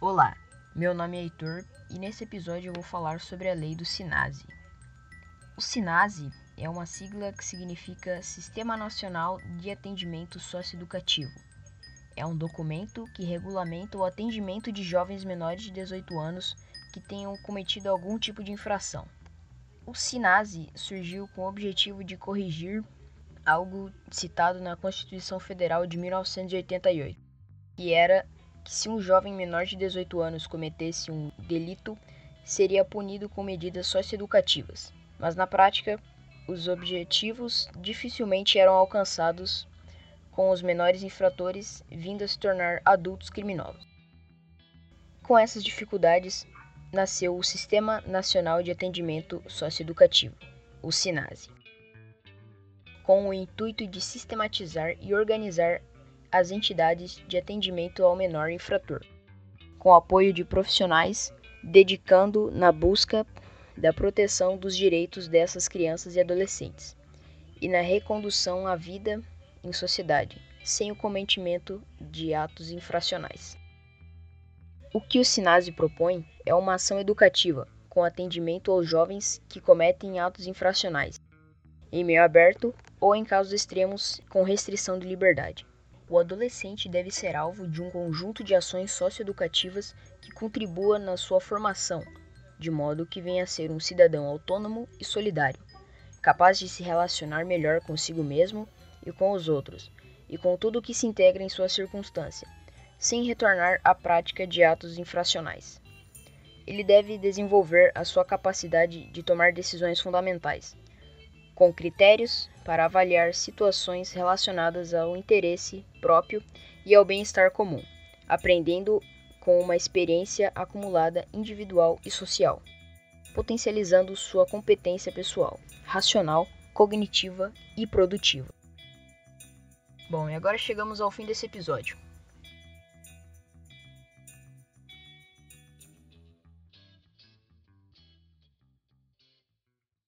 Olá, meu nome é Heitor e nesse episódio eu vou falar sobre a lei do SINASE. O SINASE é uma sigla que significa Sistema Nacional de Atendimento Socioeducativo. É um documento que regulamenta o atendimento de jovens menores de 18 anos que tenham cometido algum tipo de infração. O SINASE surgiu com o objetivo de corrigir algo citado na Constituição Federal de 1988, que era que se um jovem menor de 18 anos cometesse um delito, seria punido com medidas socioeducativas. Mas na prática, os objetivos dificilmente eram alcançados com os menores infratores vindo a se tornar adultos criminosos. Com essas dificuldades, nasceu o Sistema Nacional de Atendimento Socioeducativo, o SINASE, com o intuito de sistematizar e organizar as entidades de atendimento ao menor infrator, com apoio de profissionais dedicando na busca da proteção dos direitos dessas crianças e adolescentes e na recondução à vida em sociedade, sem o cometimento de atos infracionais. O que o SINASE propõe é uma ação educativa com atendimento aos jovens que cometem atos infracionais, em meio aberto ou em casos extremos com restrição de liberdade. O adolescente deve ser alvo de um conjunto de ações socioeducativas que contribua na sua formação, de modo que venha a ser um cidadão autônomo e solidário, capaz de se relacionar melhor consigo mesmo e com os outros, e com tudo o que se integra em sua circunstância, sem retornar à prática de atos infracionais. Ele deve desenvolver a sua capacidade de tomar decisões fundamentais, com critérios para avaliar situações relacionadas ao interesse próprio e ao bem-estar comum, aprendendo com uma experiência acumulada individual e social, potencializando sua competência pessoal, racional, cognitiva e produtiva. Bom, e agora chegamos ao fim desse episódio.